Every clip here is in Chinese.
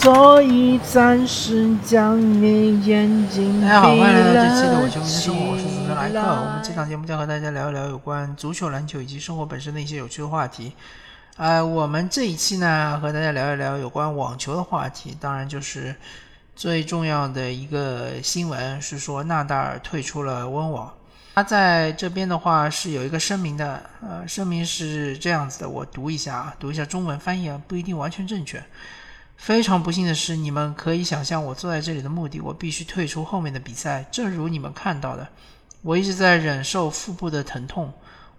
所以暂时将你眼睛大家好，欢迎来到这期的我球迷的生活，我是主持人莱克。我们这档节目将和大家聊一聊有关足球、篮球以及生活本身的一些有趣的话题。呃，我们这一期呢，和大家聊一聊有关网球的话题，当然就是最重要的一个新闻是说纳达尔退出了温网。他在这边的话是有一个声明的，呃，声明是这样子的，我读一下啊，读一下中文翻译啊，不一定完全正确。非常不幸的是，你们可以想象我坐在这里的目的，我必须退出后面的比赛。正如你们看到的，我一直在忍受腹部的疼痛，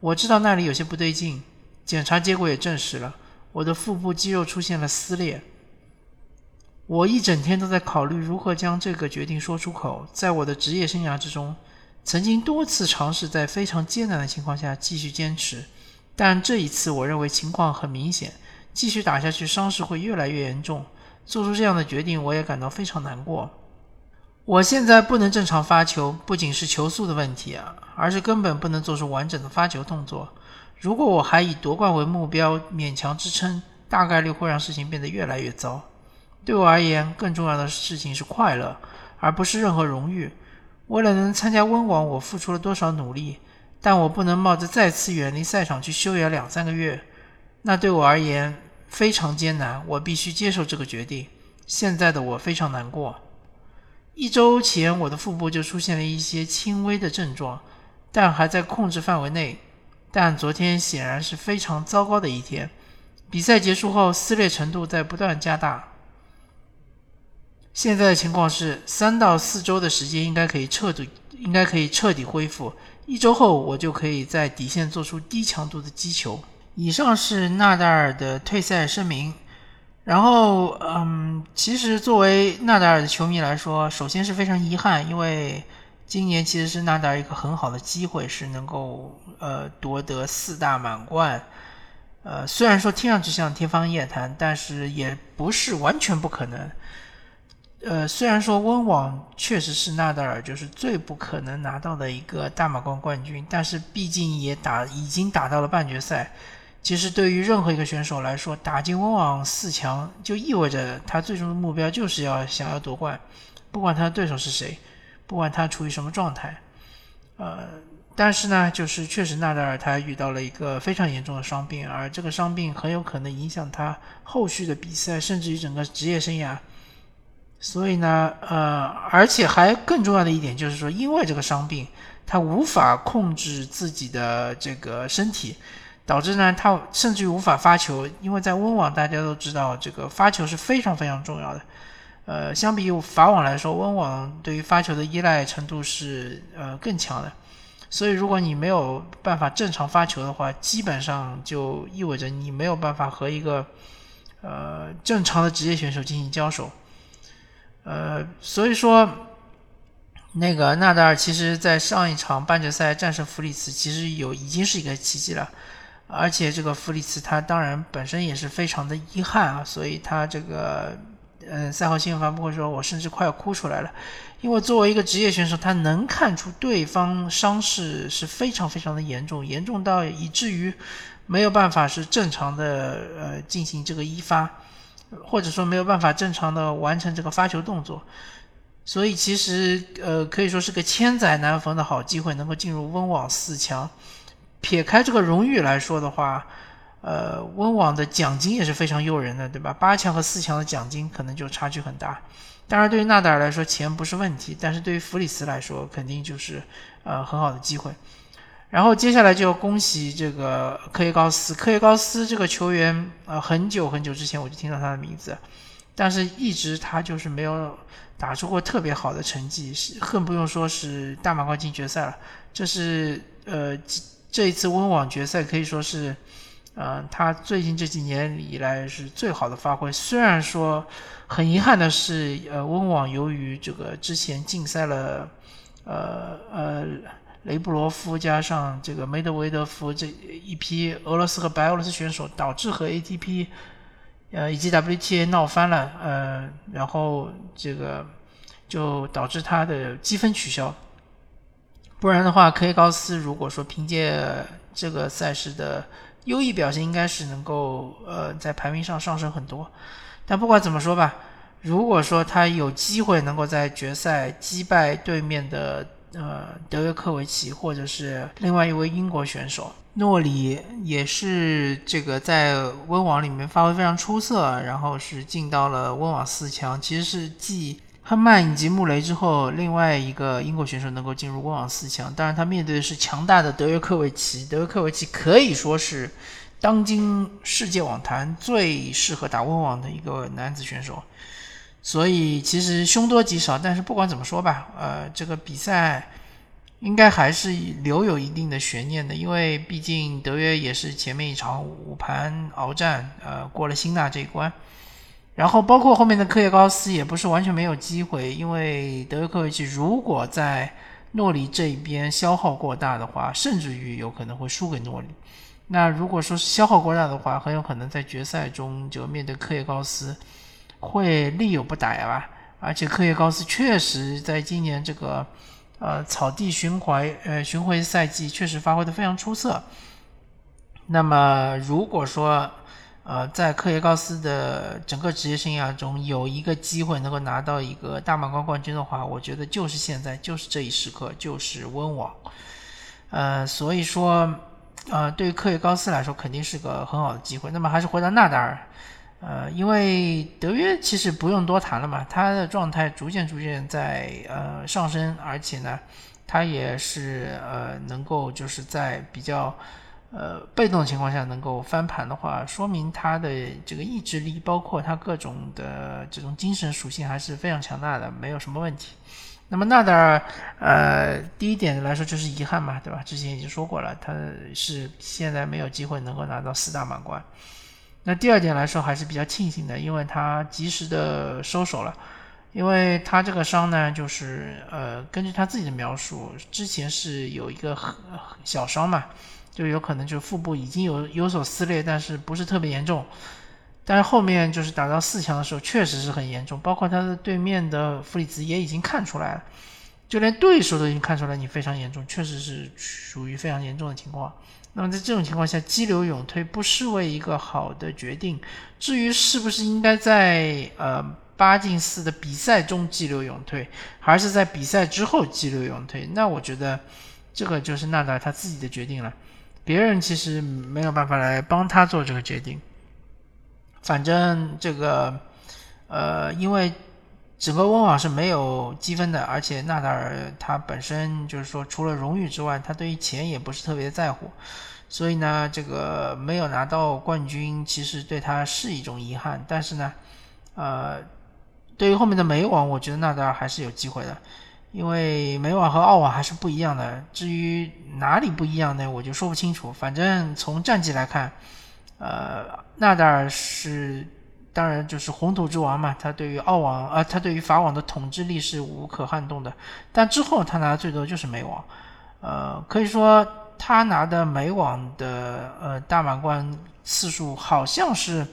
我知道那里有些不对劲，检查结果也证实了，我的腹部肌肉出现了撕裂。我一整天都在考虑如何将这个决定说出口。在我的职业生涯之中，曾经多次尝试在非常艰难的情况下继续坚持，但这一次我认为情况很明显，继续打下去伤势会越来越严重。做出这样的决定，我也感到非常难过。我现在不能正常发球，不仅是球速的问题啊，而是根本不能做出完整的发球动作。如果我还以夺冠为目标勉强支撑，大概率会让事情变得越来越糟。对我而言，更重要的事情是快乐，而不是任何荣誉。为了能参加温网，我付出了多少努力，但我不能冒着再次远离赛场去休养两三个月，那对我而言非常艰难。我必须接受这个决定。现在的我非常难过。一周前，我的腹部就出现了一些轻微的症状，但还在控制范围内。但昨天显然是非常糟糕的一天。比赛结束后，撕裂程度在不断加大。现在的情况是，三到四周的时间应该可以彻底，应该可以彻底恢复。一周后，我就可以在底线做出低强度的击球。以上是纳达尔的退赛声明。然后，嗯，其实作为纳达尔的球迷来说，首先是非常遗憾，因为今年其实是纳达尔一个很好的机会，是能够呃夺得四大满贯。呃，虽然说听上去像天方夜谭，但是也不是完全不可能。呃，虽然说温网确实是纳达尔就是最不可能拿到的一个大满贯冠军，但是毕竟也打已经打到了半决赛。其实对于任何一个选手来说，打进温网四强就意味着他最终的目标就是要想要夺冠，不管他的对手是谁，不管他处于什么状态。呃，但是呢，就是确实纳达尔他遇到了一个非常严重的伤病，而这个伤病很有可能影响他后续的比赛，甚至于整个职业生涯。所以呢，呃，而且还更重要的一点就是说，因为这个伤病，他无法控制自己的这个身体，导致呢，他甚至于无法发球。因为在温网，大家都知道，这个发球是非常非常重要的。呃，相比于法网来说，温网对于发球的依赖程度是呃更强的。所以，如果你没有办法正常发球的话，基本上就意味着你没有办法和一个呃正常的职业选手进行交手。呃，所以说，那个纳达尔其实在上一场半决赛战胜弗里茨，其实有已经是一个奇迹了。而且这个弗里茨他当然本身也是非常的遗憾啊，所以他这个呃赛后新闻发布会说，我甚至快要哭出来了，因为作为一个职业选手，他能看出对方伤势是非常非常的严重，严重到以至于没有办法是正常的呃进行这个一发。或者说没有办法正常的完成这个发球动作，所以其实呃可以说是个千载难逢的好机会，能够进入温网四强。撇开这个荣誉来说的话，呃，温网的奖金也是非常诱人的，对吧？八强和四强的奖金可能就差距很大。当然，对于纳达尔来说，钱不是问题，但是对于弗里斯来说，肯定就是呃很好的机会。然后接下来就要恭喜这个科耶高斯。科耶高斯这个球员，呃，很久很久之前我就听到他的名字，但是一直他就是没有打出过特别好的成绩，是更不用说是大满贯进决赛了。这是呃这一次温网决赛可以说是，呃，他最近这几年以来是最好的发挥。虽然说很遗憾的是，呃，温网由于这个之前禁赛了，呃呃。雷布罗夫加上这个梅德韦德夫这一批俄罗斯和白俄罗斯选手，导致和 ATP，呃以及 WTA 闹翻了，呃，然后这个就导致他的积分取消。不然的话，科耶高斯如果说凭借这个赛事的优异表现，应该是能够呃在排名上上升很多。但不管怎么说吧，如果说他有机会能够在决赛击败对面的呃德约科维奇，或者是另外一位英国选手诺里，也是这个在温网里面发挥非常出色，然后是进到了温网四强，其实是继亨曼以及穆雷之后另外一个英国选手能够进入温网四强。当然，他面对的是强大的德约科维奇，德约科维奇可以说是当今世界网坛最适合打温网的一个男子选手。所以其实凶多吉少，但是不管怎么说吧，呃，这个比赛应该还是留有一定的悬念的，因为毕竟德约也是前面一场五盘鏖战，呃，过了辛纳这一关，然后包括后面的科耶高斯也不是完全没有机会，因为德约科维奇如果在诺里这一边消耗过大的话，甚至于有可能会输给诺里。那如果说是消耗过大的话，很有可能在决赛中就面对科耶高斯。会力有不逮吧，而且科耶高斯确实在今年这个呃草地巡回呃巡回赛季确实发挥的非常出色。那么如果说呃在科耶高斯的整个职业生涯中有一个机会能够拿到一个大满贯冠军的话，我觉得就是现在，就是这一时刻，就是温网。呃，所以说呃对于科耶高斯来说肯定是个很好的机会。那么还是回到纳达尔。呃，因为德约其实不用多谈了嘛，他的状态逐渐逐渐在呃上升，而且呢，他也是呃能够就是在比较呃被动的情况下能够翻盘的话，说明他的这个意志力，包括他各种的这种精神属性还是非常强大的，没有什么问题。那么纳达尔，呃，第一点来说就是遗憾嘛，对吧？之前已经说过了，他是现在没有机会能够拿到四大满贯。那第二点来说还是比较庆幸的，因为他及时的收手了，因为他这个伤呢，就是呃，根据他自己的描述，之前是有一个小伤嘛，就有可能就腹部已经有有所撕裂，但是不是特别严重，但是后面就是打到四强的时候，确实是很严重，包括他的对面的弗里兹也已经看出来了，就连对手都已经看出来你非常严重，确实是属于非常严重的情况。那么在这种情况下，激流勇退不失为一个好的决定。至于是不是应该在呃八进四的比赛中激流勇退，还是在比赛之后激流勇退，那我觉得这个就是纳达尔他自己的决定了，别人其实没有办法来帮他做这个决定。反正这个呃，因为。整个温网是没有积分的，而且纳达尔他本身就是说，除了荣誉之外，他对于钱也不是特别在乎，所以呢，这个没有拿到冠军，其实对他是一种遗憾。但是呢，呃，对于后面的美网，我觉得纳达尔还是有机会的，因为美网和澳网还是不一样的。至于哪里不一样呢，我就说不清楚。反正从战绩来看，呃，纳达尔是。当然，就是红土之王嘛，他对于澳网啊，他对于法网的统治力是无可撼动的。但之后他拿的最多就是美网，呃，可以说他拿的美网的呃大满贯次数好像是，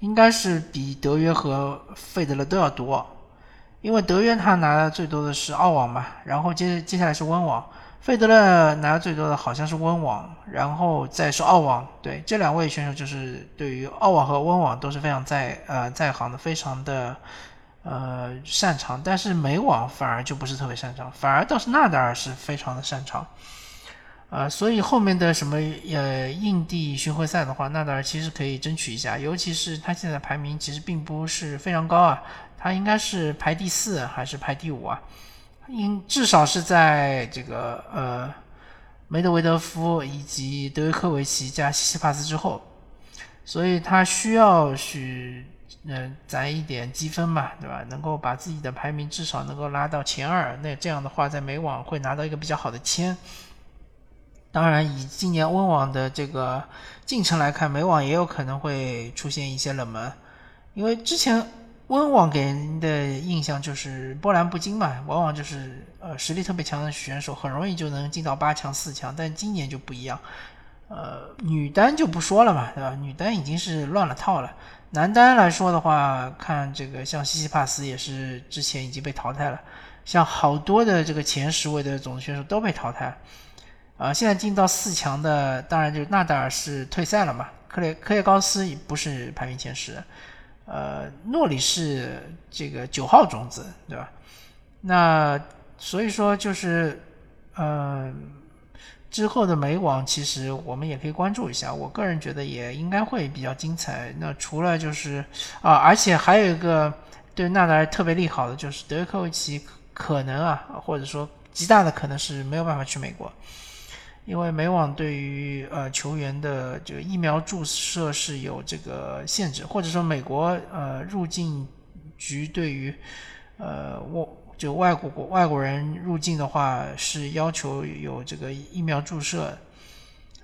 应该是比德约和费德勒都要多，因为德约他拿的最多的是澳网嘛，然后接接下来是温网。费德勒拿的最多的好像是温网，然后再是澳网。对，这两位选手就是对于澳网和温网都是非常在呃在行的，非常的呃擅长。但是美网反而就不是特别擅长，反而倒是纳达尔是非常的擅长。呃，所以后面的什么呃印地巡回赛的话，纳达尔其实可以争取一下，尤其是他现在排名其实并不是非常高啊，他应该是排第四还是排第五啊？应至少是在这个呃梅德韦德夫以及德约科维奇加西帕斯之后，所以他需要去呃攒一点积分嘛，对吧？能够把自己的排名至少能够拉到前二，那这样的话在美网会拿到一个比较好的签。当然，以今年温网的这个进程来看，美网也有可能会出现一些冷门，因为之前。温网给人的印象就是波澜不惊嘛，往往就是呃实力特别强的选手很容易就能进到八强、四强，但今年就不一样，呃女单就不说了嘛，对吧？女单已经是乱了套了。男单来说的话，看这个像西西帕斯也是之前已经被淘汰了，像好多的这个前十位的种子选手都被淘汰，啊，现在进到四强的当然就是纳达尔是退赛了嘛，克雷科耶高斯不是排名前十。呃，诺里是这个九号种子，对吧？那所以说就是，呃，之后的美网其实我们也可以关注一下。我个人觉得也应该会比较精彩。那除了就是啊，而且还有一个对纳达尔特别利好的就是德约科维奇可能啊，或者说极大的可能是没有办法去美国。因为美网对于呃球员的这个疫苗注射是有这个限制，或者说美国呃入境局对于呃外就外国国外国人入境的话是要求有这个疫苗注射，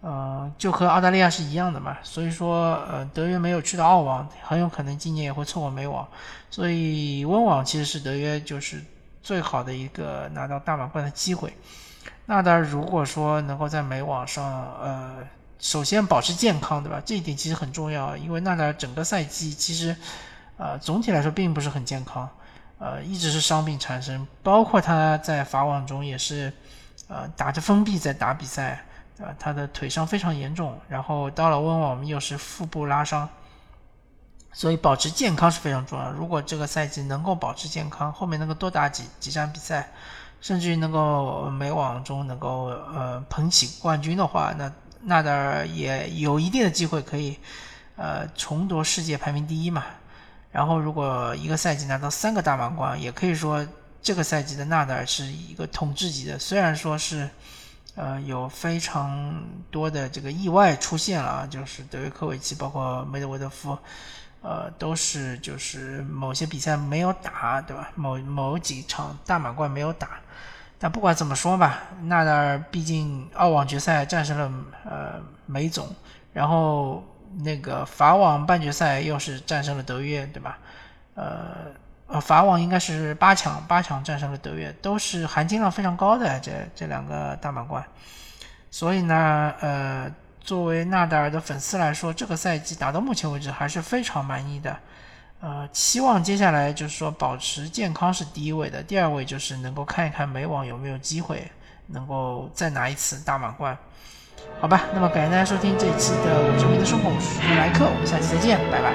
呃就和澳大利亚是一样的嘛，所以说呃德约没有去到澳网，很有可能今年也会错过美网，所以温网其实是德约就是最好的一个拿到大满贯的机会。纳达尔如果说能够在美网上，呃，首先保持健康，对吧？这一点其实很重要，因为纳达尔整个赛季其实，呃，总体来说并不是很健康，呃，一直是伤病缠身，包括他在法网中也是，呃，打着封闭在打比赛，对吧？他的腿伤非常严重，然后到了温网又是腹部拉伤，所以保持健康是非常重要。如果这个赛季能够保持健康，后面能够多打几几场比赛。甚至于能够美网中能够呃捧起冠军的话，那纳达尔也有一定的机会可以呃重夺世界排名第一嘛。然后如果一个赛季拿到三个大满贯，也可以说这个赛季的纳达尔是一个统治级的。虽然说是呃有非常多的这个意外出现了啊，就是德约科维奇，包括梅德韦德夫。呃，都是就是某些比赛没有打，对吧？某某几场大满贯没有打，但不管怎么说吧，纳达尔毕竟澳网决赛战胜了呃梅总，然后那个法网半决赛又是战胜了德约，对吧？呃呃，法网应该是八强，八强战胜了德约，都是含金量非常高的这这两个大满贯，所以呢，呃。作为纳达尔的粉丝来说，这个赛季打到目前为止还是非常满意的。呃，期望接下来就是说保持健康是第一位的，第二位就是能够看一看美网有没有机会能够再拿一次大满贯。好吧，那么感谢大家收听这一期的《我这边的生活》，我是莱克，我们下期再见，拜拜。